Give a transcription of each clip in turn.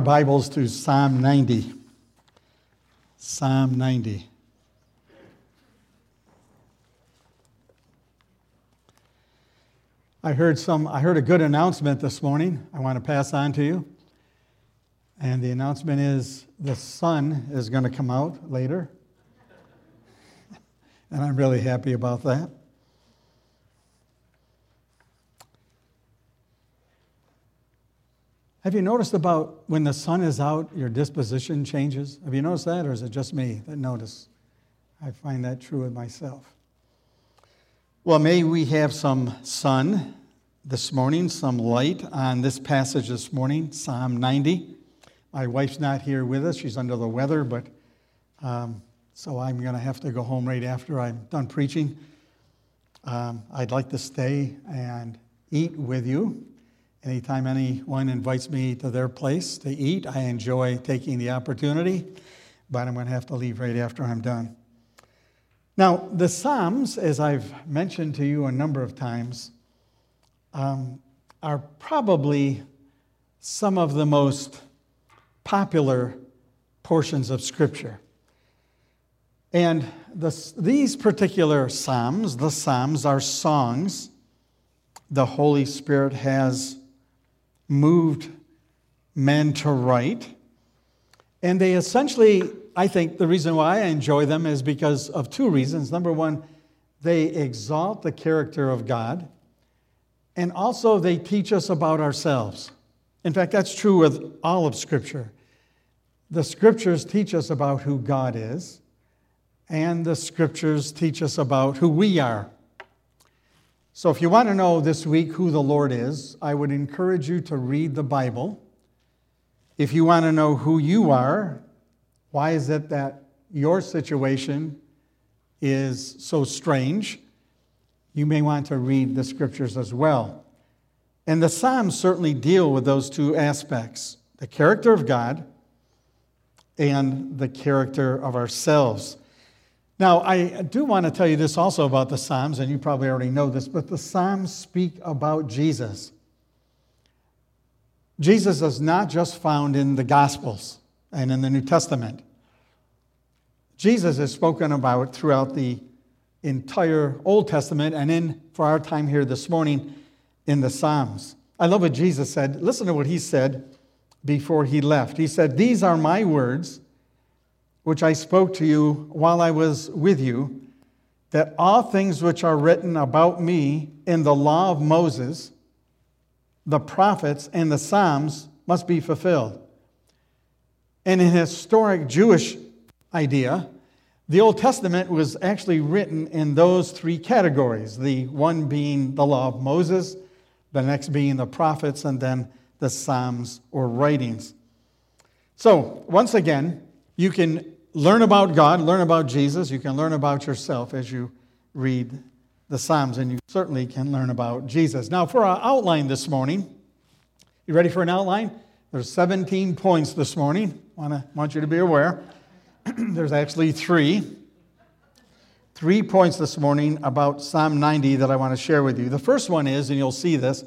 our Bibles to Psalm 90. Psalm 90. I heard some I heard a good announcement this morning I want to pass on to you. And the announcement is the sun is going to come out later. and I'm really happy about that. Have you noticed about when the sun is out, your disposition changes? Have you noticed that, or is it just me that notice? I find that true with myself. Well, may we have some sun this morning, some light on this passage this morning, Psalm 90. My wife's not here with us, she's under the weather, but um, so I'm going to have to go home right after I'm done preaching. Um, I'd like to stay and eat with you Anytime anyone invites me to their place to eat, I enjoy taking the opportunity, but I'm going to have to leave right after I'm done. Now, the Psalms, as I've mentioned to you a number of times, um, are probably some of the most popular portions of Scripture. And the, these particular Psalms, the Psalms, are songs the Holy Spirit has moved men to write. And they essentially, I think the reason why I enjoy them is because of two reasons. Number one, they exalt the character of God, and also they teach us about ourselves. In fact, that's true with all of Scripture. The Scriptures teach us about who God is, and the Scriptures teach us about who we are so, if you want to know this week who the Lord is, I would encourage you to read the Bible. If you want to know who you are, why is it that your situation is so strange? You may want to read the scriptures as well. And the Psalms certainly deal with those two aspects the character of God and the character of ourselves. Now, I do want to tell you this also about the Psalms, and you probably already know this, but the Psalms speak about Jesus. Jesus is not just found in the Gospels and in the New Testament. Jesus is spoken about throughout the entire Old Testament and in, for our time here this morning, in the Psalms. I love what Jesus said. Listen to what he said before he left. He said, These are my words which I spoke to you while I was with you, that all things which are written about me in the law of Moses, the prophets, and the Psalms must be fulfilled. And in historic Jewish idea, the Old Testament was actually written in those three categories the one being the law of Moses, the next being the prophets, and then the Psalms or writings. So, once again, you can learn about God, learn about Jesus. You can learn about yourself as you read the Psalms, and you certainly can learn about Jesus. Now, for our outline this morning, you ready for an outline? There's 17 points this morning. Wanna, want you to be aware. There's actually three. Three points this morning about Psalm 90 that I want to share with you. The first one is, and you'll see this,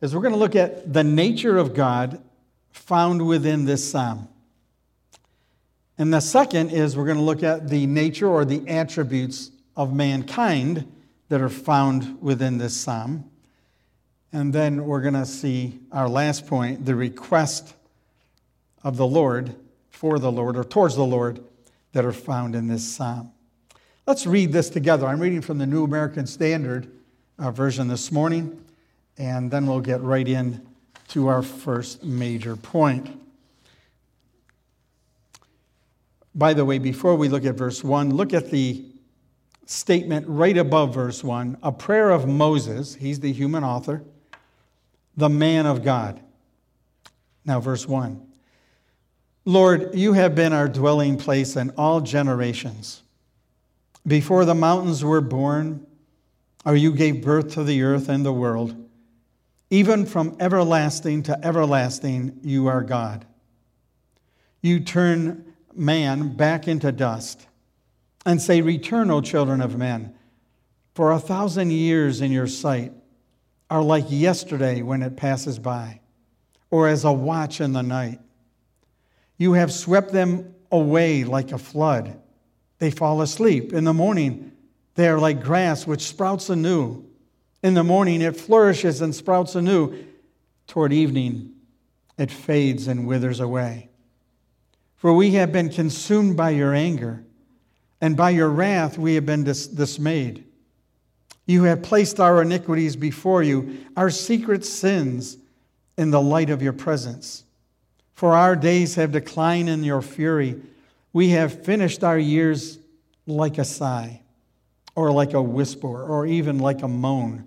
is we're going to look at the nature of God found within this psalm. And the second is we're going to look at the nature or the attributes of mankind that are found within this psalm. And then we're going to see our last point the request of the Lord for the Lord or towards the Lord that are found in this psalm. Let's read this together. I'm reading from the New American Standard uh, version this morning, and then we'll get right in to our first major point. By the way, before we look at verse 1, look at the statement right above verse 1 a prayer of Moses, he's the human author, the man of God. Now, verse 1 Lord, you have been our dwelling place in all generations. Before the mountains were born, or you gave birth to the earth and the world, even from everlasting to everlasting, you are God. You turn man back into dust and say, Return, O children of men, for a thousand years in your sight are like yesterday when it passes by, or as a watch in the night. You have swept them away like a flood. They fall asleep. In the morning, they are like grass which sprouts anew. In the morning, it flourishes and sprouts anew. Toward evening, it fades and withers away. For we have been consumed by your anger, and by your wrath we have been dis- dismayed. You have placed our iniquities before you, our secret sins in the light of your presence. For our days have declined in your fury. We have finished our years like a sigh, or like a whisper, or even like a moan.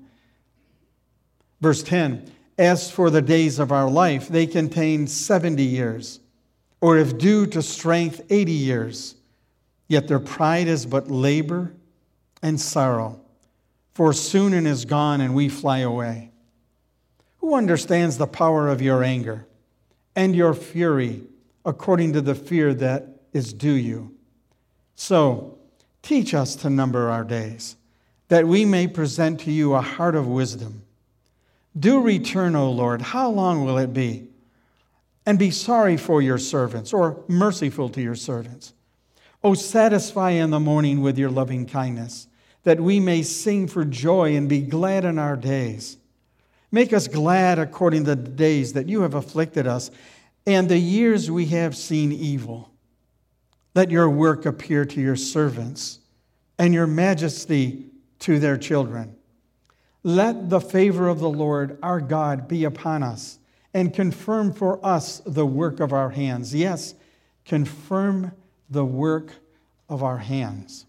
Verse 10 As for the days of our life, they contain 70 years, or if due to strength, 80 years. Yet their pride is but labor and sorrow for soon it is gone and we fly away. Who understands the power of your anger and your fury according to the fear that is due you? So, teach us to number our days, that we may present to you a heart of wisdom. Do return, O Lord. How long will it be? And be sorry for your servants, or merciful to your servants. Oh, satisfy in the morning with your loving kindness that we may sing for joy and be glad in our days. Make us glad according to the days that you have afflicted us and the years we have seen evil. Let your work appear to your servants and your majesty to their children. Let the favor of the Lord our God be upon us and confirm for us the work of our hands. Yes, confirm the work of our hands.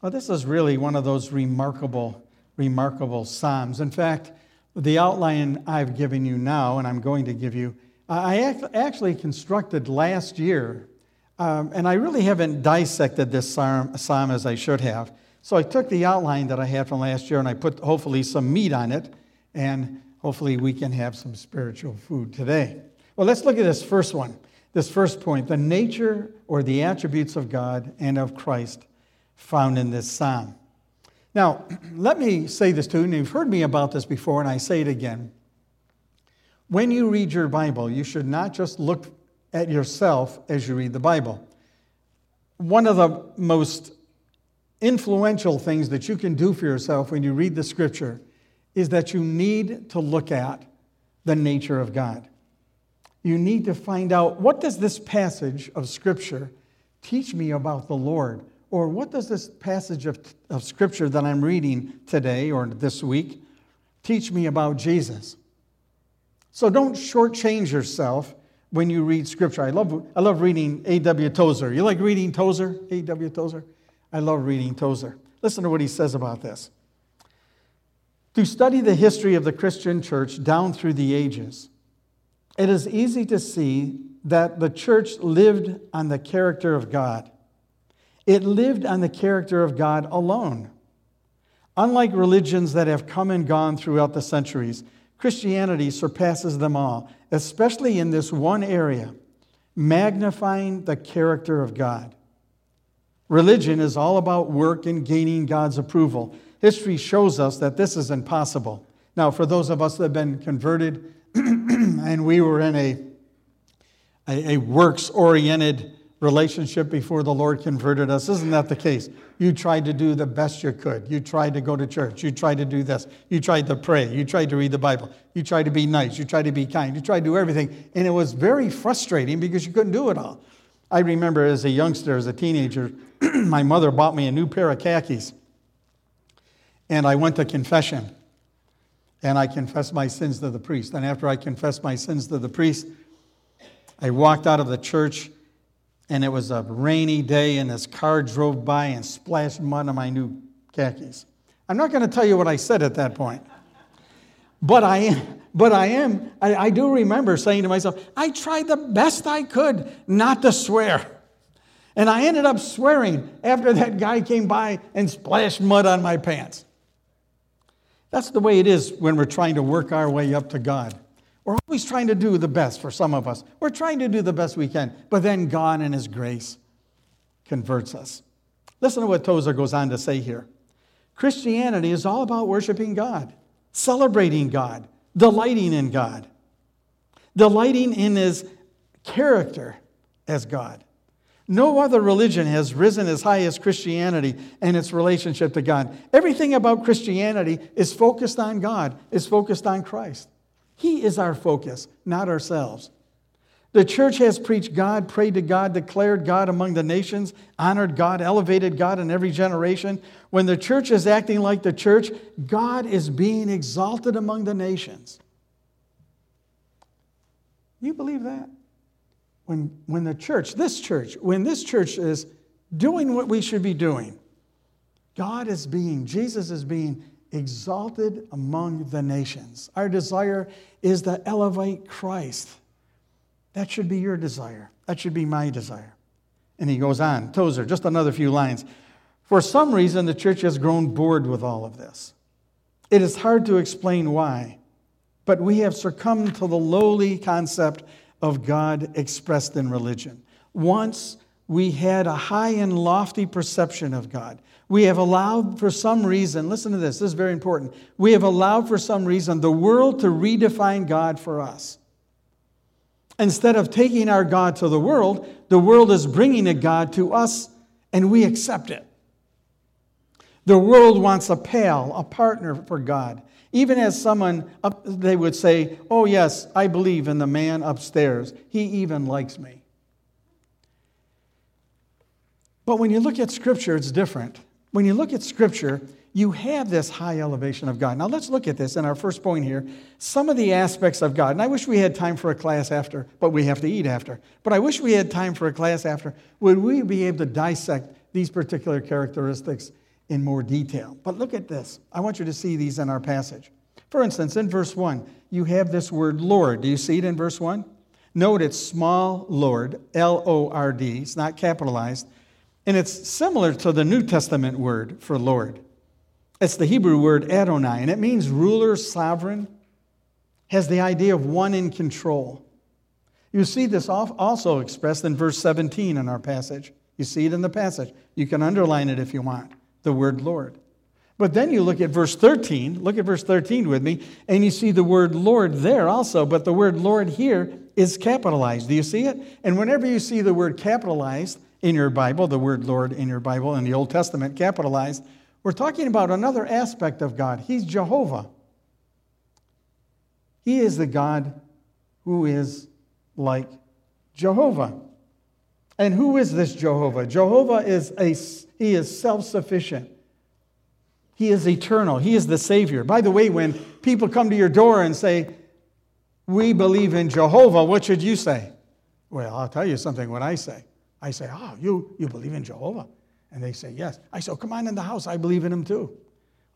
Well, this is really one of those remarkable, remarkable Psalms. In fact, the outline I've given you now, and I'm going to give you, I actually constructed last year, um, and I really haven't dissected this psalm, psalm as I should have. So I took the outline that I had from last year and I put hopefully some meat on it, and hopefully we can have some spiritual food today. Well, let's look at this first one, this first point the nature or the attributes of God and of Christ found in this psalm. Now, let me say this to you, and you've heard me about this before, and I say it again. When you read your Bible, you should not just look at yourself as you read the Bible. One of the most influential things that you can do for yourself when you read the scripture is that you need to look at the nature of God. You need to find out what does this passage of scripture teach me about the Lord? Or what does this passage of, of scripture that I'm reading today or this week teach me about Jesus? So don't shortchange yourself when you read scripture. I love, I love reading A.W. Tozer. You like reading Tozer? A.W. Tozer? I love reading Tozer. Listen to what he says about this. To study the history of the Christian church down through the ages, it is easy to see that the church lived on the character of God. It lived on the character of God alone. Unlike religions that have come and gone throughout the centuries, Christianity surpasses them all, especially in this one area magnifying the character of God. Religion is all about work and gaining God's approval. History shows us that this is impossible. Now, for those of us that have been converted and we were in a, a, a works oriented relationship before the Lord converted us. Isn't that the case? You tried to do the best you could. You tried to go to church. You tried to do this. You tried to pray. You tried to read the Bible. You tried to be nice. You tried to be kind. You tried to do everything. And it was very frustrating because you couldn't do it all. I remember as a youngster, as a teenager, my mother bought me a new pair of khakis. And I went to confession. And I confessed my sins to the priest. And after I confessed my sins to the priest, I walked out of the church and it was a rainy day, and this car drove by and splashed mud on my new khakis. I'm not going to tell you what I said at that point. But I am, but I am, I, I do remember saying to myself, I tried the best I could not to swear. And I ended up swearing after that guy came by and splashed mud on my pants. That's the way it is when we're trying to work our way up to God. We're always trying to do the best for some of us. We're trying to do the best we can, but then God in His grace converts us. Listen to what Tozer goes on to say here. Christianity is all about worshiping God, celebrating God, delighting in God. Delighting in His character as God. No other religion has risen as high as Christianity and its relationship to God. Everything about Christianity is focused on God, is focused on Christ. He is our focus, not ourselves. The church has preached God, prayed to God, declared God among the nations, honored God, elevated God in every generation. When the church is acting like the church, God is being exalted among the nations. You believe that? When, when the church, this church, when this church is doing what we should be doing, God is being, Jesus is being exalted among the nations. Our desire is to elevate Christ. That should be your desire. That should be my desire. And he goes on, Tozer, just another few lines. For some reason, the church has grown bored with all of this. It is hard to explain why, but we have succumbed to the lowly concept of God expressed in religion. Once we had a high and lofty perception of God. We have allowed, for some reason, listen to this, this is very important. We have allowed, for some reason, the world to redefine God for us. Instead of taking our God to the world, the world is bringing a God to us and we accept it. The world wants a pal, a partner for God. Even as someone, up, they would say, Oh, yes, I believe in the man upstairs. He even likes me. But when you look at Scripture, it's different. When you look at Scripture, you have this high elevation of God. Now, let's look at this in our first point here. Some of the aspects of God, and I wish we had time for a class after, but we have to eat after. But I wish we had time for a class after. Would we be able to dissect these particular characteristics in more detail. But look at this. I want you to see these in our passage. For instance, in verse 1, you have this word Lord. Do you see it in verse 1? Note it's small Lord, L O R D. It's not capitalized. And it's similar to the New Testament word for Lord. It's the Hebrew word Adonai, and it means ruler, sovereign, has the idea of one in control. You see this also expressed in verse 17 in our passage. You see it in the passage. You can underline it if you want the word Lord. But then you look at verse 13, look at verse 13 with me, and you see the word Lord there also, but the word Lord here is capitalized. Do you see it? And whenever you see the word capitalized in your Bible, the word Lord in your Bible, in the Old Testament capitalized, we're talking about another aspect of God. He's Jehovah. He is the God who is like Jehovah. And who is this Jehovah? Jehovah is a he is self-sufficient. He is eternal. He is the Savior. By the way, when people come to your door and say, We believe in Jehovah, what should you say? Well, I'll tell you something what I say. I say, Oh, you, you believe in Jehovah? And they say, Yes. I say, oh, Come on in the house. I believe in him too.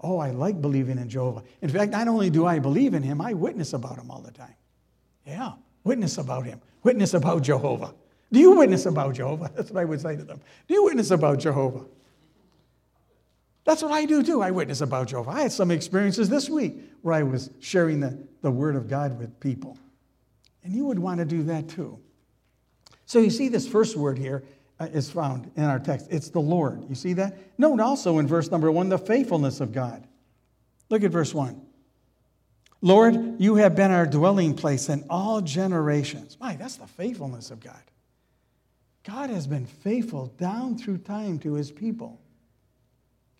Oh, I like believing in Jehovah. In fact, not only do I believe in him, I witness about him all the time. Yeah, witness about him. Witness about Jehovah. Do you witness about Jehovah? That's what I would say to them. Do you witness about Jehovah? That's what I do too. I witness about Jehovah. I had some experiences this week where I was sharing the, the Word of God with people. And you would want to do that too. So you see, this first word here uh, found in our text. It's the Lord. You see that? Note also in verse number one the faithfulness of God. Look at verse one. Lord, you have been our dwelling place in all generations. My, that's the faithfulness of God. God has been faithful down through time to his people.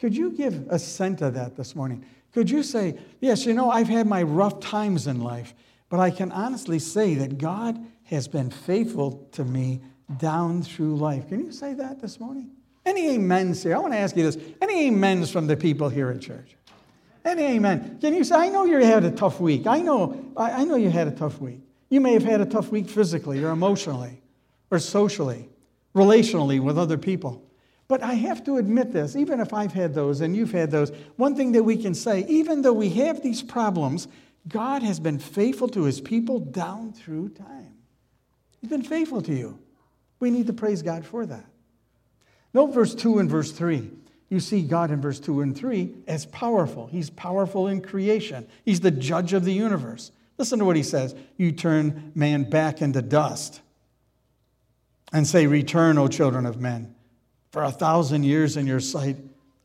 Could you give assent to that this morning? Could you say, Yes, you know, I've had my rough times in life, but I can honestly say that God has been faithful to me down through life? Can you say that this morning? Any amens here? I want to ask you this. Any amens from the people here at church? Any amen? Can you say, I know you had a tough week. I know, I know you had a tough week. You may have had a tough week physically or emotionally or socially relationally with other people. But I have to admit this, even if I've had those and you've had those, one thing that we can say, even though we have these problems, God has been faithful to his people down through time. He's been faithful to you. We need to praise God for that. Note verse 2 and verse 3. You see God in verse 2 and 3 as powerful. He's powerful in creation, He's the judge of the universe. Listen to what He says You turn man back into dust and say, Return, O children of men. For a thousand years in your sight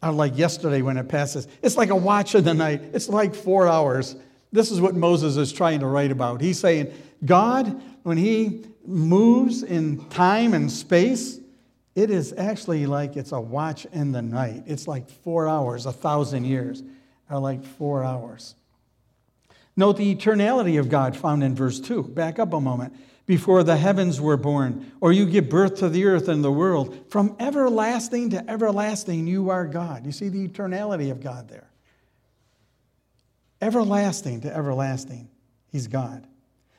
are like yesterday when it passes. It's like a watch of the night, it's like four hours. This is what Moses is trying to write about. He's saying, God, when he moves in time and space, it is actually like it's a watch in the night. It's like four hours, a thousand years are like four hours. Note the eternality of God found in verse 2. Back up a moment. Before the heavens were born, or you give birth to the earth and the world, from everlasting to everlasting, you are God. You see the eternality of God there. Everlasting to everlasting, He's God.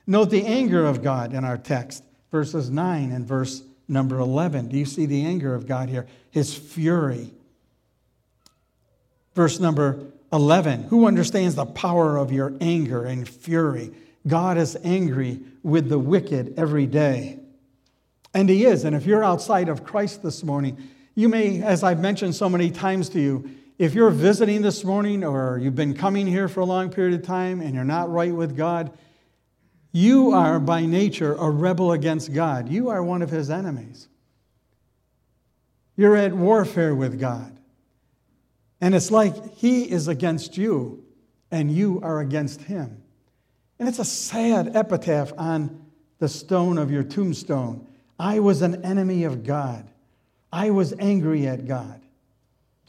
Note the anger of God in our text, verses 9 and verse number 11. Do you see the anger of God here? His fury. Verse number 11 Who understands the power of your anger and fury? God is angry with the wicked every day. And He is. And if you're outside of Christ this morning, you may, as I've mentioned so many times to you, if you're visiting this morning or you've been coming here for a long period of time and you're not right with God, you are by nature a rebel against God. You are one of his enemies. You're at warfare with God. And it's like he is against you and you are against him. And it's a sad epitaph on the stone of your tombstone. I was an enemy of God. I was angry at God.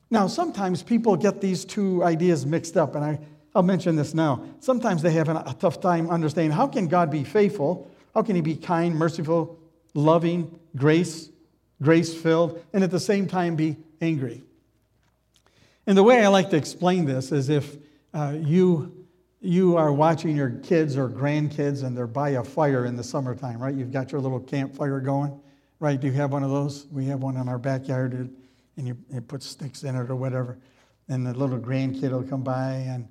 Now, sometimes people get these two ideas mixed up, and I I'll mention this now. Sometimes they have a tough time understanding how can God be faithful? How can he be kind, merciful, loving, grace, grace filled, and at the same time be angry? And the way I like to explain this is if uh, you you are watching your kids or grandkids and they're by a fire in the summertime, right? You've got your little campfire going, right? Do you have one of those? We have one in our backyard, and you, you put sticks in it or whatever. And the little grandkid will come by and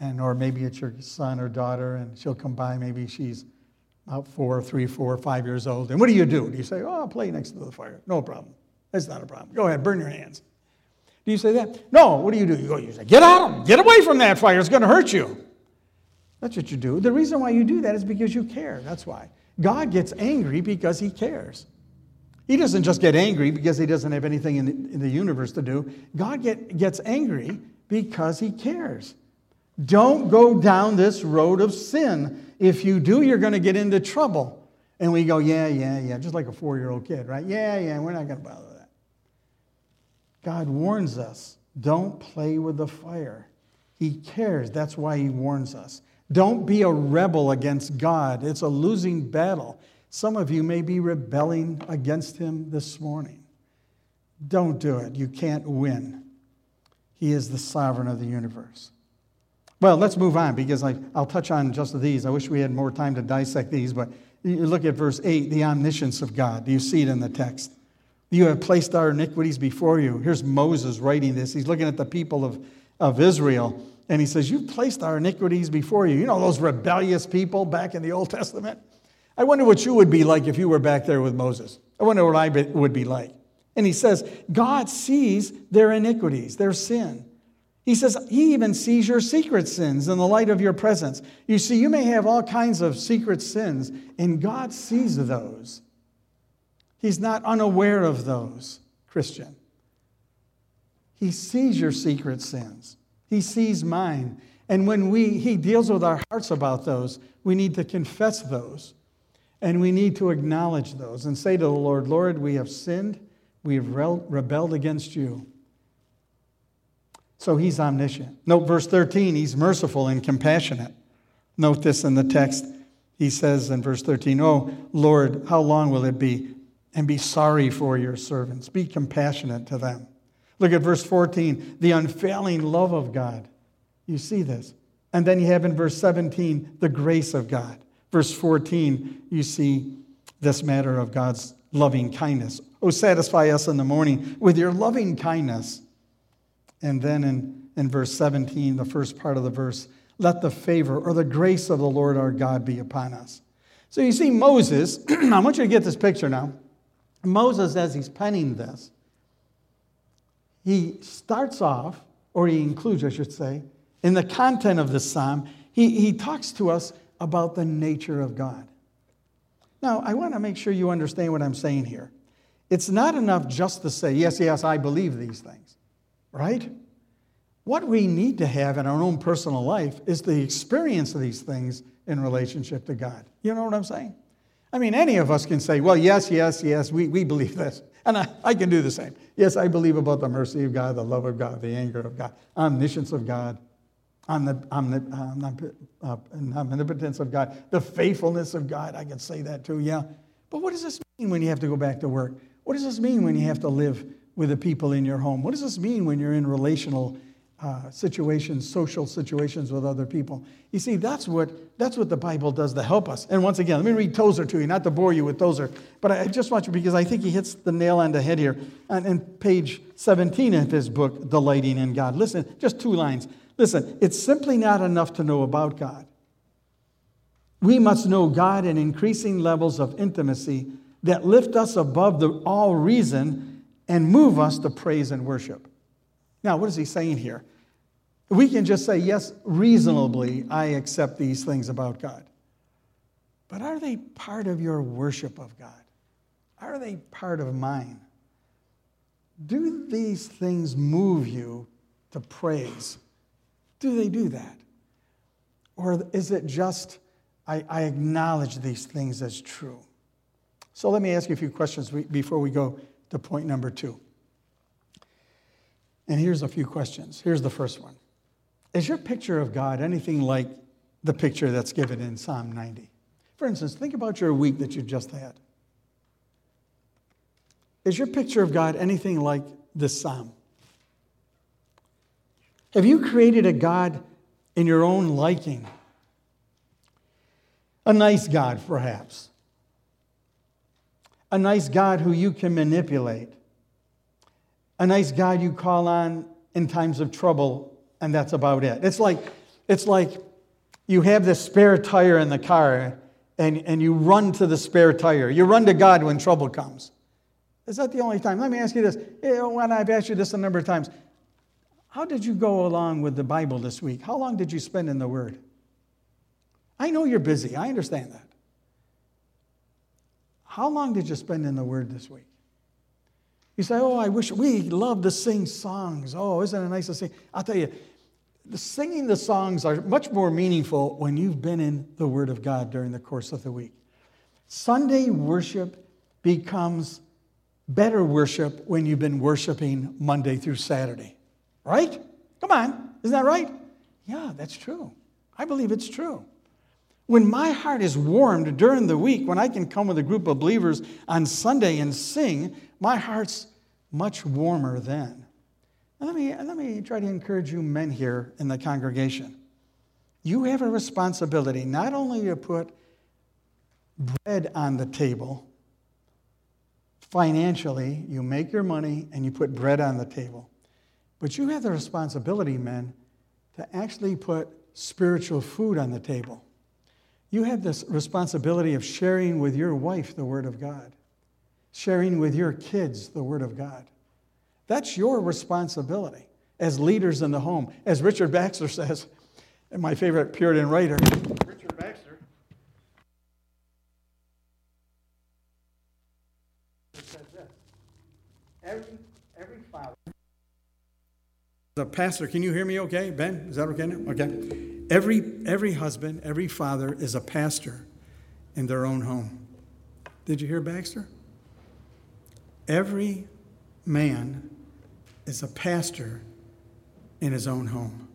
and or maybe it's your son or daughter, and she'll come by. Maybe she's about four, three, four, five years old. And what do you do? Do you say, "Oh, I'll play next to the fire"? No problem. That's not a problem. Go ahead, burn your hands. Do you say that? No. What do you do? You go. You say, "Get out! Of. Get away from that fire! It's going to hurt you." That's what you do. The reason why you do that is because you care. That's why. God gets angry because he cares. He doesn't just get angry because he doesn't have anything in the, in the universe to do. God get, gets angry because he cares. Don't go down this road of sin. If you do, you're going to get into trouble. And we go, yeah, yeah, yeah, just like a four year old kid, right? Yeah, yeah, we're not going to bother that. God warns us don't play with the fire. He cares. That's why He warns us. Don't be a rebel against God. It's a losing battle. Some of you may be rebelling against Him this morning. Don't do it. You can't win. He is the sovereign of the universe. Well, let's move on because I, will touch on just these. I wish we had more time to dissect these, but you look at verse 8, the omniscience of God. Do you see it in the text? You have placed our iniquities before you. Here's Moses writing this. He's looking at the people of, of Israel, and he says, You've placed our iniquities before you. You know those rebellious people back in the Old Testament? I wonder what you would be like if you were back there with Moses. I wonder what I would be like. And he says, God sees their iniquities, their sin. He says, He even sees your secret sins in the light of your presence. You see, you may have all kinds of secret sins, and God sees those. He's not unaware of those, Christian. He sees your secret sins, He sees mine. And when we, He deals with our hearts about those, we need to confess those. And we need to acknowledge those and say to the Lord, Lord, we have sinned, we have rebelled against you. So he's omniscient. Note verse 13, he's merciful and compassionate. Note this in the text. He says in verse 13, Oh, Lord, how long will it be? And be sorry for your servants. Be compassionate to them. Look at verse 14, the unfailing love of God. You see this. And then you have in verse 17, the grace of God. Verse 14, you see this matter of God's loving kindness. Oh, satisfy us in the morning with your loving kindness and then in, in verse 17, the first part of the verse, let the favor or the grace of the Lord our God be upon us. So you see, Moses, I want you to get this picture now. Moses, as he's penning this, he starts off, or he includes, I should say, in the content of this psalm, he, he talks to us about the nature of God. Now, I want to make sure you understand what I'm saying here. It's not enough just to say, yes, yes, I believe these things right? What we need to have in our own personal life is the experience of these things in relationship to God. You know what I'm saying? I mean, any of us can say, well, yes, yes, yes, we, we believe this. And I, I can do the same. Yes, I believe about the mercy of God, the love of God, the anger of God, omniscience of God, uh, omnipotence of God, the faithfulness of God. I can say that too, yeah. But what does this mean when you have to go back to work? What does this mean when you have to live with the people in your home? What does this mean when you're in relational uh, situations, social situations with other people? You see, that's what, that's what the Bible does to help us. And once again, let me read Tozer to you, not to bore you with Tozer, but I just want you, because I think he hits the nail on the head here on page 17 of his book, Delighting in God. Listen, just two lines. Listen, it's simply not enough to know about God. We must know God in increasing levels of intimacy that lift us above the all reason and move us to praise and worship. Now, what is he saying here? We can just say, yes, reasonably, I accept these things about God. But are they part of your worship of God? Are they part of mine? Do these things move you to praise? Do they do that? Or is it just, I, I acknowledge these things as true? So let me ask you a few questions before we go to point number two. And here's a few questions. Here's the first one Is your picture of God anything like the picture that's given in Psalm 90? For instance, think about your week that you just had. Is your picture of God anything like this psalm? Have you created a God in your own liking? A nice God, perhaps a nice God who you can manipulate, a nice God you call on in times of trouble, and that's about it. It's like, it's like you have this spare tire in the car and, and you run to the spare tire. You run to God when trouble comes. Is that the only time? Let me ask you this. When I've asked you this a number of times, how did you go along with the Bible this week? How long did you spend in the Word? I know you're busy. I understand that. How long did you spend in the Word this week? You say, Oh, I wish we love to sing songs. Oh, isn't it nice to sing? I'll tell you, the singing the songs are much more meaningful when you've been in the Word of God during the course of the week. Sunday worship becomes better worship when you've been worshiping Monday through Saturday. Right? Come on. Isn't that right? Yeah, that's true. I believe it's true. When my heart is warmed during the week, when I can come with a group of believers on Sunday and sing, my heart's much warmer then. Let me, let me try to encourage you men here in the congregation. You have a responsibility not only to put bread on the table, financially, you make your money and you put bread on the table, but you have the responsibility, men, to actually put spiritual food on the table. You have this responsibility of sharing with your wife the Word of God, sharing with your kids the Word of God. That's your responsibility as leaders in the home. As Richard Baxter says, and my favorite Puritan writer, Richard Baxter, says this every, every father. The pastor, can you hear me okay? Ben, is that okay now? Okay. Every, every husband, every father is a pastor in their own home. Did you hear Baxter? Every man is a pastor in his own home.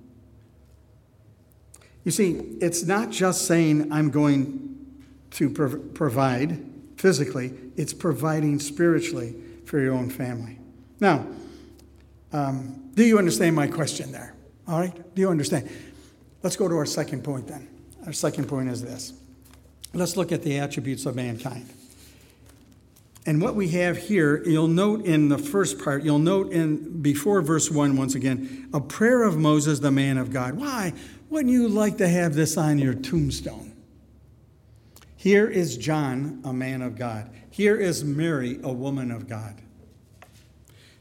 You see, it's not just saying, I'm going to prov- provide physically, it's providing spiritually for your own family. Now, um, do you understand my question there? All right? Do you understand? Let's go to our second point then. Our second point is this let's look at the attributes of mankind. And what we have here, you'll note in the first part, you'll note in before verse 1 once again, a prayer of Moses, the man of God. Why? Wouldn't you like to have this on your tombstone? Here is John, a man of God. Here is Mary, a woman of God.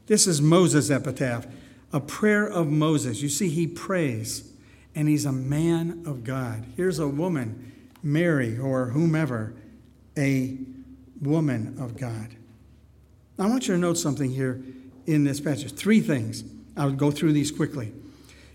This is Moses' epitaph, a prayer of Moses. You see, he prays and he's a man of God. Here's a woman, Mary or whomever, a woman of God. I want you to note something here in this passage. Three things. I'll go through these quickly.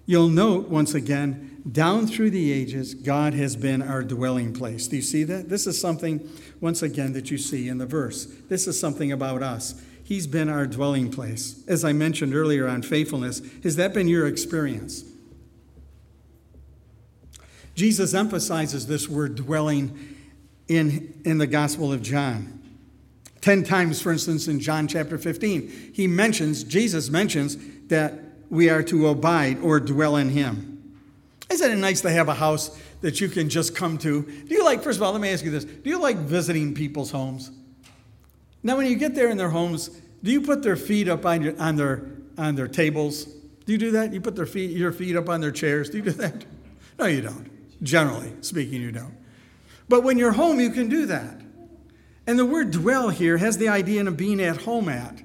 You'll note once again, down through the ages, God has been our dwelling place. Do you see that? This is something, once again, that you see in the verse. This is something about us. He's been our dwelling place. As I mentioned earlier on faithfulness, has that been your experience? Jesus emphasizes this word dwelling in, in the Gospel of John. Ten times, for instance, in John chapter 15, he mentions, Jesus mentions that we are to abide or dwell in him. Isn't it nice to have a house that you can just come to? Do you like, first of all, let me ask you this do you like visiting people's homes? Now, when you get there in their homes, do you put their feet up on, your, on, their, on their tables? Do you do that? You put their feet, your feet up on their chairs? Do you do that? No, you don't. Generally speaking, you don't. But when you're home, you can do that. And the word dwell here has the idea of being at home at.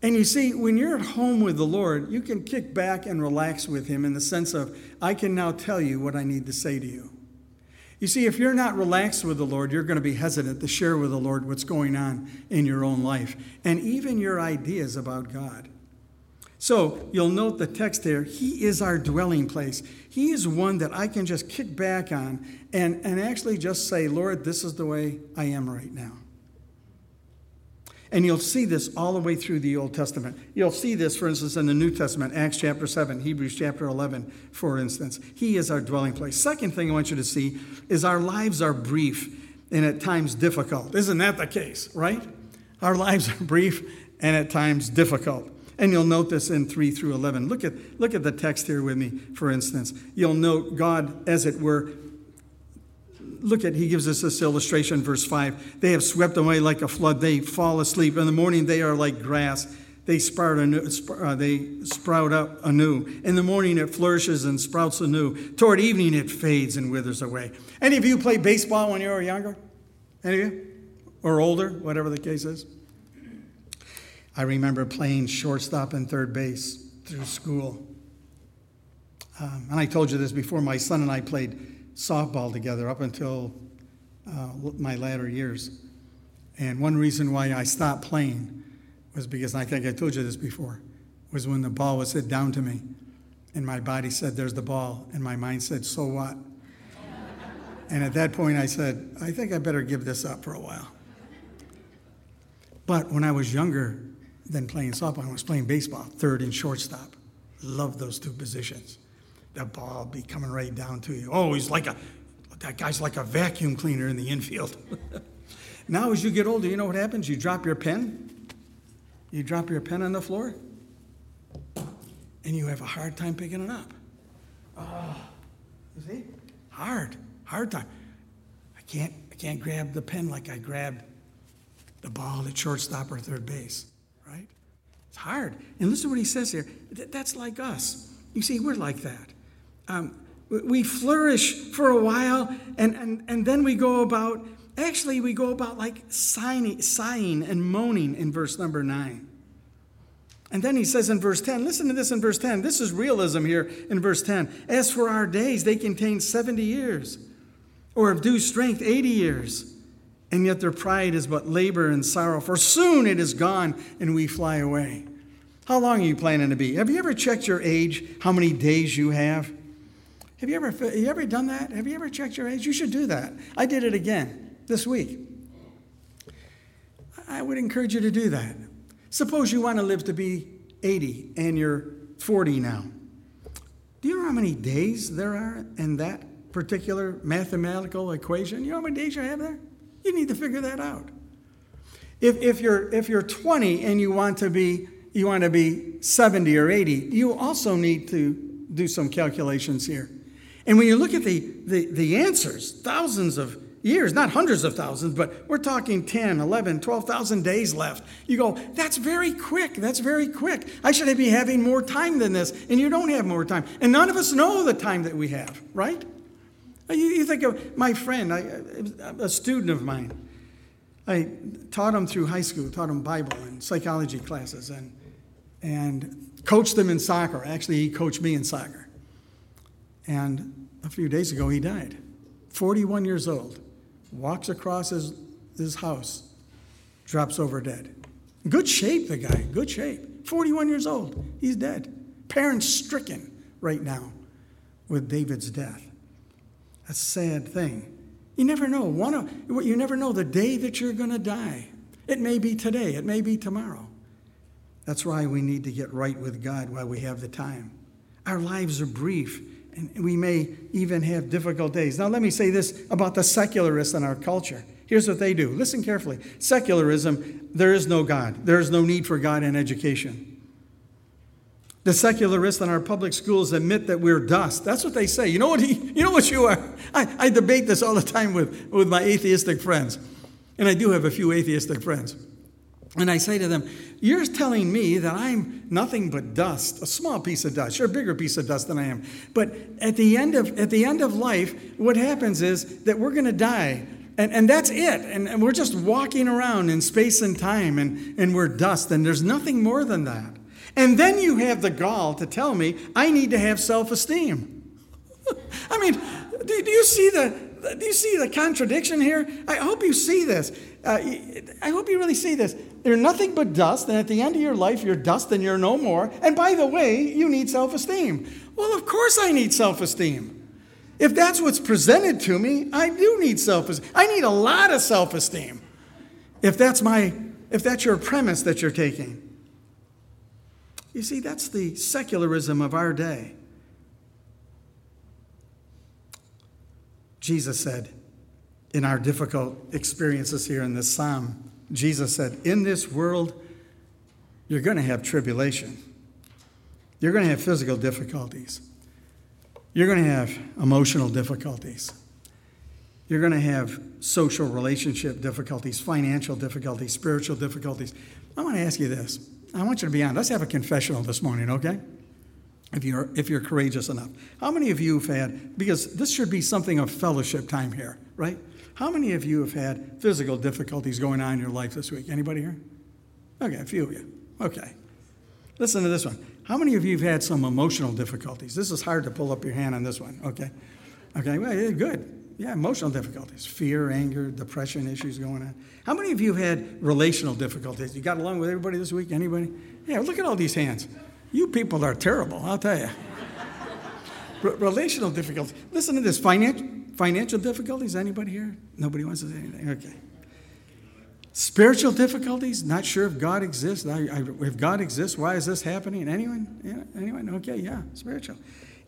And you see, when you're at home with the Lord, you can kick back and relax with Him in the sense of, I can now tell you what I need to say to you. You see, if you're not relaxed with the Lord, you're going to be hesitant to share with the Lord what's going on in your own life and even your ideas about God. So you'll note the text there. He is our dwelling place. He is one that I can just kick back on and, and actually just say, Lord, this is the way I am right now. And you'll see this all the way through the Old Testament. You'll see this, for instance, in the New Testament, Acts chapter 7, Hebrews chapter 11, for instance. He is our dwelling place. Second thing I want you to see is our lives are brief and at times difficult. Isn't that the case, right? Our lives are brief and at times difficult. And you'll note this in 3 through 11. Look at, look at the text here with me, for instance. You'll note God, as it were, look at, he gives us this illustration, verse 5. They have swept away like a flood. They fall asleep. In the morning, they are like grass. They sprout, anew, uh, they sprout up anew. In the morning, it flourishes and sprouts anew. Toward evening, it fades and withers away. Any of you play baseball when you were younger? Any of you? Or older, whatever the case is? I remember playing shortstop and third base through school. Um, and I told you this before, my son and I played softball together up until uh, my latter years. And one reason why I stopped playing was because I think I told you this before, was when the ball was hit down to me, and my body said, "There's the ball," and my mind said, "So what?" and at that point, I said, "I think I better give this up for a while." But when I was younger than playing softball, I was playing baseball, third and shortstop. Loved those two positions that ball be coming right down to you. Oh, he's like a, that guy's like a vacuum cleaner in the infield. now, as you get older, you know what happens? You drop your pen, you drop your pen on the floor, and you have a hard time picking it up. Oh, you see? Hard, hard time. I can't, I can't grab the pen like I grabbed the ball at shortstop or third base? It's hard. And listen to what he says here. That's like us. You see, we're like that um, we flourish for a while and, and, and then we go about, actually, we go about like sighing, sighing and moaning in verse number 9. And then he says in verse 10, listen to this in verse 10. This is realism here in verse 10. As for our days, they contain 70 years, or of due strength, 80 years. And yet their pride is but labor and sorrow, for soon it is gone and we fly away. How long are you planning to be? Have you ever checked your age, how many days you have? Have you ever, have you ever done that? Have you ever checked your age? You should do that. I did it again this week. I would encourage you to do that. Suppose you want to live to be 80 and you're 40 now. Do you know how many days there are in that particular mathematical equation? You know how many days you have there? You need to figure that out. If, if, you're, if you're 20 and you want to be you want to be 70 or 80, you also need to do some calculations here. And when you look at the, the, the answers, thousands of years, not hundreds of thousands, but we're talking 10, 11, 12,000 days left. You go, that's very quick. That's very quick. I should be having more time than this. And you don't have more time. And none of us know the time that we have, right? You, you think of my friend, I, a student of mine. I taught him through high school, taught him Bible and psychology classes, and, and coached him in soccer. Actually, he coached me in soccer. And a few days ago, he died. 41 years old. Walks across his, his house, drops over dead. Good shape, the guy, good shape. 41 years old. He's dead. Parents stricken. right now with David's death. A sad thing. You never know. One of, you never know the day that you're going to die. It may be today, it may be tomorrow. That's why we need to get right with God while we have the time. Our lives are brief, and we may even have difficult days. Now, let me say this about the secularists in our culture. Here's what they do listen carefully. Secularism, there is no God, there is no need for God in education. The secularists in our public schools admit that we're dust. That's what they say. You know what, he, you, know what you are? I, I debate this all the time with, with my atheistic friends. And I do have a few atheistic friends. And I say to them, You're telling me that I'm nothing but dust, a small piece of dust, sure, a bigger piece of dust than I am. But at the end of, at the end of life, what happens is that we're going to die. And, and that's it. And, and we're just walking around in space and time, and, and we're dust. And there's nothing more than that. And then you have the gall to tell me I need to have self esteem. I mean, do, do, you see the, do you see the contradiction here? I hope you see this. Uh, I hope you really see this. You're nothing but dust, and at the end of your life, you're dust and you're no more. And by the way, you need self esteem. Well, of course, I need self esteem. If that's what's presented to me, I do need self esteem. I need a lot of self esteem. If that's my, if that's your premise that you're taking. You see, that's the secularism of our day. Jesus said in our difficult experiences here in this psalm, Jesus said, In this world, you're going to have tribulation. You're going to have physical difficulties. You're going to have emotional difficulties. You're going to have social relationship difficulties, financial difficulties, spiritual difficulties. I want to ask you this. I want you to be honest. Let's have a confessional this morning, okay? If you're, if you're courageous enough. How many of you have had, because this should be something of fellowship time here, right? How many of you have had physical difficulties going on in your life this week? Anybody here? Okay, a few of you. Okay. Listen to this one. How many of you have had some emotional difficulties? This is hard to pull up your hand on this one, okay? Okay, well, yeah, good. Yeah, emotional difficulties, fear, anger, depression issues going on. How many of you have had relational difficulties? You got along with everybody this week? Anybody? Yeah, look at all these hands. You people are terrible, I'll tell you. R- relational difficulties. Listen to this. Financial, financial difficulties. Anybody here? Nobody wants to say anything. Okay. Spiritual difficulties. Not sure if God exists. I, I, if God exists, why is this happening? Anyone? Yeah, anyone? Okay, yeah. Spiritual.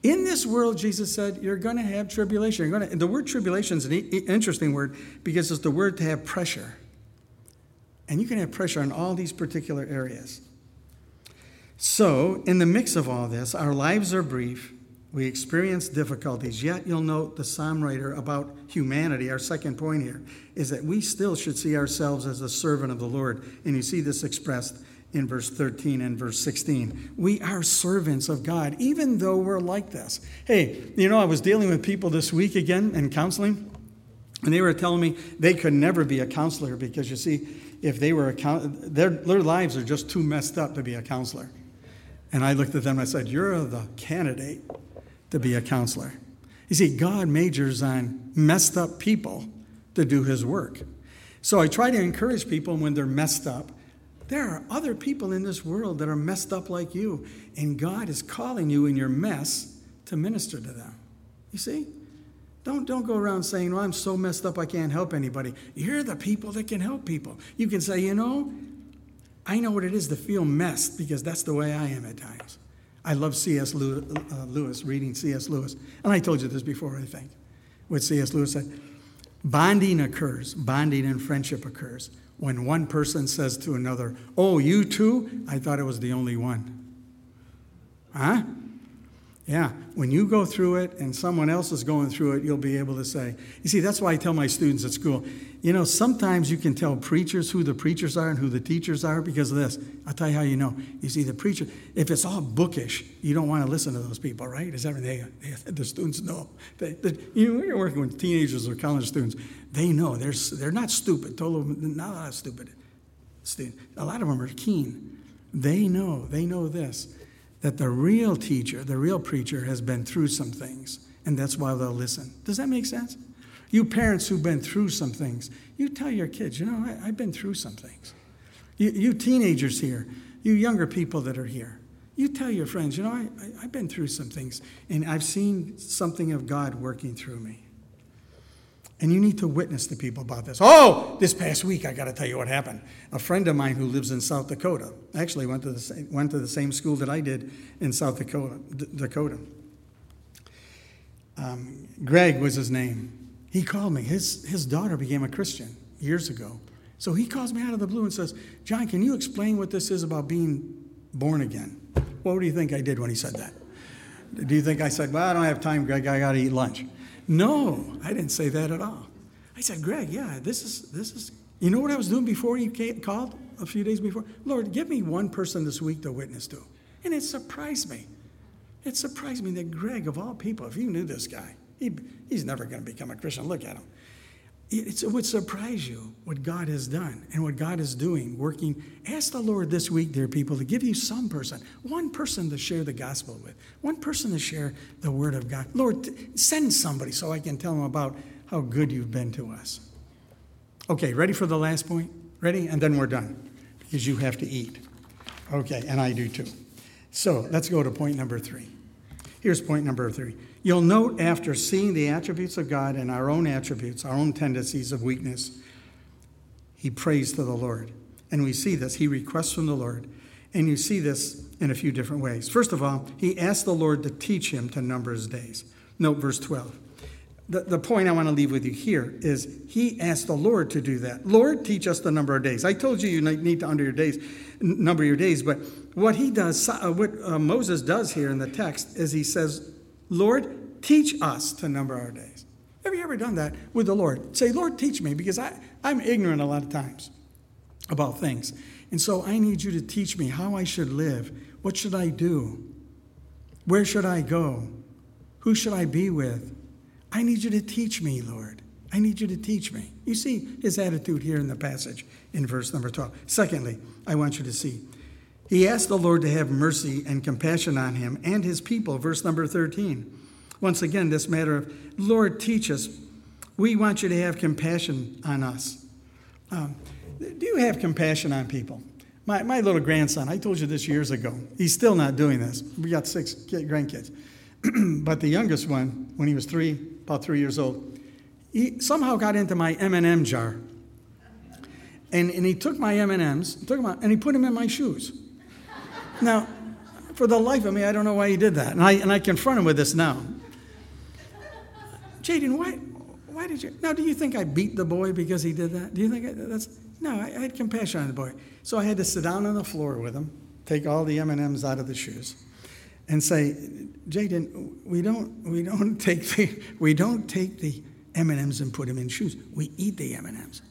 In this world, Jesus said, you're going to have tribulation. You're going to, the word tribulation is an interesting word because it's the word to have pressure. And you can have pressure in all these particular areas. So, in the mix of all this, our lives are brief. We experience difficulties. Yet, you'll note the psalm writer about humanity, our second point here, is that we still should see ourselves as a servant of the Lord. And you see this expressed in verse 13 and verse 16. We are servants of God, even though we're like this. Hey, you know, I was dealing with people this week again in counseling, and they were telling me they could never be a counselor because you see, if they were a their, their lives are just too messed up to be a counselor. And I looked at them and I said, You're the candidate to be a counselor. You see, God majors on messed up people to do his work. So I try to encourage people when they're messed up there are other people in this world that are messed up like you, and God is calling you in your mess to minister to them. You see? Don't, don't go around saying, Well, I'm so messed up I can't help anybody. You're the people that can help people. You can say, You know, I know what it is to feel messed because that's the way I am at times. I love C.S. Uh, Lewis, reading C.S. Lewis. And I told you this before, I think. What C.S. Lewis said bonding occurs, bonding and friendship occurs when one person says to another, Oh, you too? I thought it was the only one. Huh? Yeah, when you go through it and someone else is going through it, you'll be able to say, You see, that's why I tell my students at school, you know, sometimes you can tell preachers who the preachers are and who the teachers are because of this. I'll tell you how you know. You see, the preacher, if it's all bookish, you don't want to listen to those people, right? Is everything the students know. They, they, you know, when you're working with teenagers or college students, they know. They're, they're not stupid. Total, not a lot of stupid students. A lot of them are keen. They know. They know this that the real teacher, the real preacher, has been through some things, and that's why they'll listen. Does that make sense? You parents who've been through some things, you tell your kids, you know, I, have been through some things. You, you teenagers here, you younger people that are here, you tell your friends, you know, I, I, have been through some things and I've seen something of God working through me. And you need to witness to people about this. Oh, this past week, I got to tell you what happened. A friend of mine who lives in South Dakota actually went to the same, went to the same school that I did in South Dakota. D- Dakota. Um, Greg was his name. He called me. His, his daughter became a Christian years ago. So he calls me out of the blue and says, John, can you explain what this is about being born again? What do you think I did when he said that? Do you think I said, Well, I don't have time, Greg, I got to eat lunch? No, I didn't say that at all. I said, Greg, yeah, this is, this is, you know what I was doing before you called a few days before? Lord, give me one person this week to witness to. And it surprised me. It surprised me that Greg, of all people, if you knew this guy, he, he's never going to become a Christian. Look at him. It, would surprise you what God has done and what God is doing, working. Ask the Lord this week, dear people, to give you some person, one person to share the gospel with, one person to share the word of God. Lord, send somebody so I can tell them about how good you've been to us. Okay, ready for the last point? Ready? And then we're done because you have to eat. Okay, and I do too. So let's go to point number three. Here's point number three. You'll note after seeing the attributes of God and our own attributes, our own tendencies of weakness, he prays to the Lord. And we see this. He requests from the Lord. And you see this in a few different ways. First of all, he asks the Lord to teach him to number his days. Note verse 12. The, the point I want to leave with you here is he asked the Lord to do that. Lord, teach us the number of days. I told you you need to under your days, number your days, but what he does, uh, what uh, Moses does here in the text is he says, Lord, teach us to number our days. Have you ever done that with the Lord? Say, Lord, teach me, because I, I'm ignorant a lot of times about things. And so I need you to teach me how I should live. What should I do? Where should I go? Who should I be with? I need you to teach me, Lord. I need you to teach me. You see his attitude here in the passage in verse number 12. Secondly, I want you to see he asked the Lord to have mercy and compassion on him and his people. Verse number 13. Once again, this matter of, Lord, teach us. We want you to have compassion on us. Um, do you have compassion on people? My, my little grandson, I told you this years ago. He's still not doing this. We got six grandkids. but the youngest one, when he was three, about three years old, he somehow got into my M&M jar. And, and he took my M&Ms, took them out, and he put them in my shoes. Now, for the life of me, I don't know why he did that. And I, and I confront him with this now. Jaden, why, why did you? Now, do you think I beat the boy because he did that? Do you think I, that's. No, I, I had compassion on the boy. So I had to sit down on the floor with him, take all the M&Ms out of the shoes, and say, Jaden, we don't, we don't take the, we don't take the M&Ms and put them in shoes. We eat the M&Ms.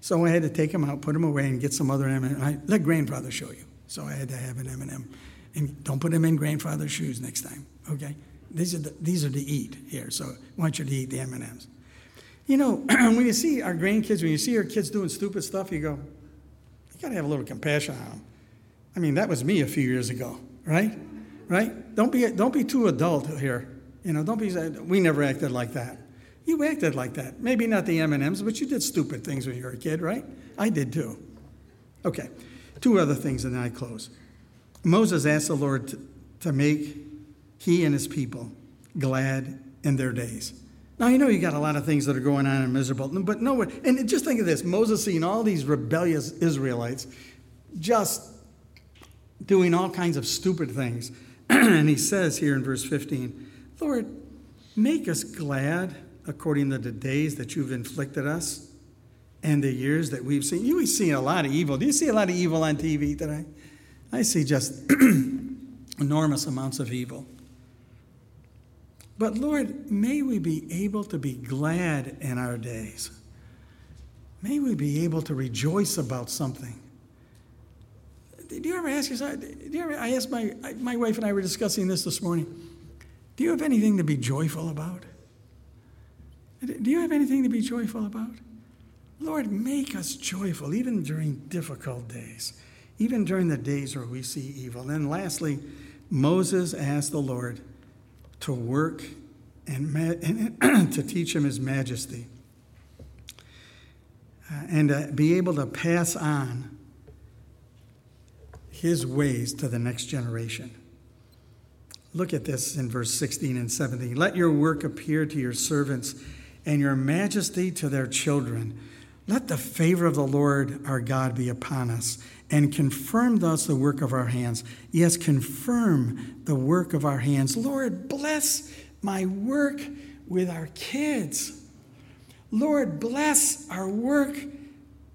So I had to take them out, put them away, and get some other M&Ms. Let grandfather show you. So I had to have an M&M. And don't put them in grandfather's shoes next time, okay? These are, the, these are to eat here, so I want you to eat the M&Ms. You know, when you see our grandkids, when you see our kids doing stupid stuff, you go, you got to have a little compassion on them. I mean, that was me a few years ago, right? Right? Don't be, don't be too adult here. You know, don't be, we never acted like that. You acted like that. Maybe not the M&Ms, but you did stupid things when you were a kid, right? I did too. Okay. Two other things, and then I close. Moses asked the Lord to, to make he and his people glad in their days. Now, you know you got a lot of things that are going on and miserable, but no one, and just think of this Moses seeing all these rebellious Israelites just doing all kinds of stupid things. and he says here in verse 15, Lord, make us glad according to the days that you've inflicted us and the years that we've seen. You've seen a lot of evil. Do you see a lot of evil on TV today? I see just enormous amounts of evil. But Lord, may we be able to be glad in our days. May we be able to rejoice about something. Do you ever ask yourself? Do you ever, I asked my, my wife and I were discussing this this morning. Do you have anything to be joyful about? Do you have anything to be joyful about? Lord, make us joyful even during difficult days, even during the days where we see evil. And then lastly, Moses asked the Lord to work and, and to teach him his majesty uh, and to be able to pass on his ways to the next generation. Look at this in verse 16 and 17. Let your work appear to your servants and your majesty to their children. Let the favor of the Lord our God be upon us and confirm thus the work of our hands. Yes, confirm the work of our hands. Lord, bless my work with our kids. Lord, bless our work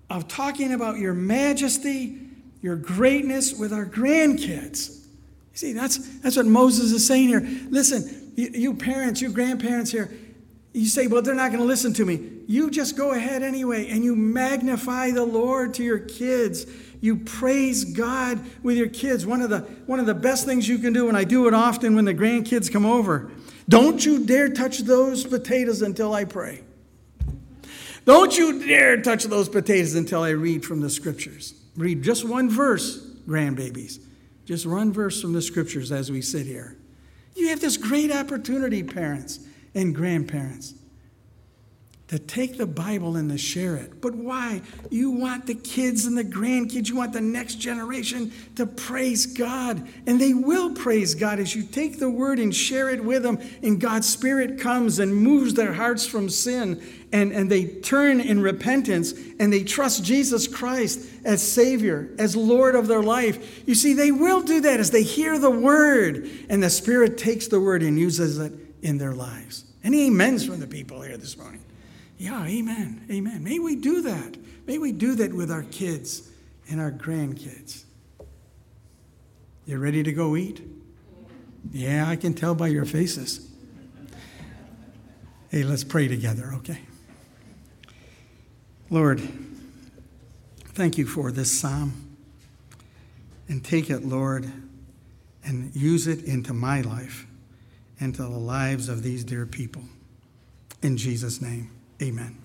of talking about your majesty, your greatness with our grandkids. You see, that's, that's what Moses is saying here. Listen, you, you parents, you grandparents here, you say, well, they're not going to listen to me. You just go ahead anyway and you magnify the Lord to your kids. You praise God with your kids. One of the, one of the best things you can do, and I do it often when the grandkids come over, don't you dare touch those potatoes until I pray. Don't you dare touch those potatoes until I read from the scriptures. Read just one verse, grandbabies. Just one verse from the scriptures as we sit here. You have this great opportunity, parents and grandparents to take the Bible and to share it. But why? You want the kids and the grandkids, you want the next generation to praise God. And they will praise God as you take the word and share it with them, and God's Spirit comes and moves their hearts from sin, and, and they turn in repentance and they trust Jesus Christ as Savior, as Lord of their life. You see, they will do that as they hear the word, and the Spirit takes the word and uses it in their lives. Any amens from the people here this morning? Yeah, amen. Amen. May we do that. May we do that with our kids and our grandkids. You ready to go eat? Yeah, I can tell by your faces. Hey, let's pray together, okay? Lord, thank you for this psalm. And take it, Lord, and use it into my life and to the lives of these dear people. In Jesus' name. Amen.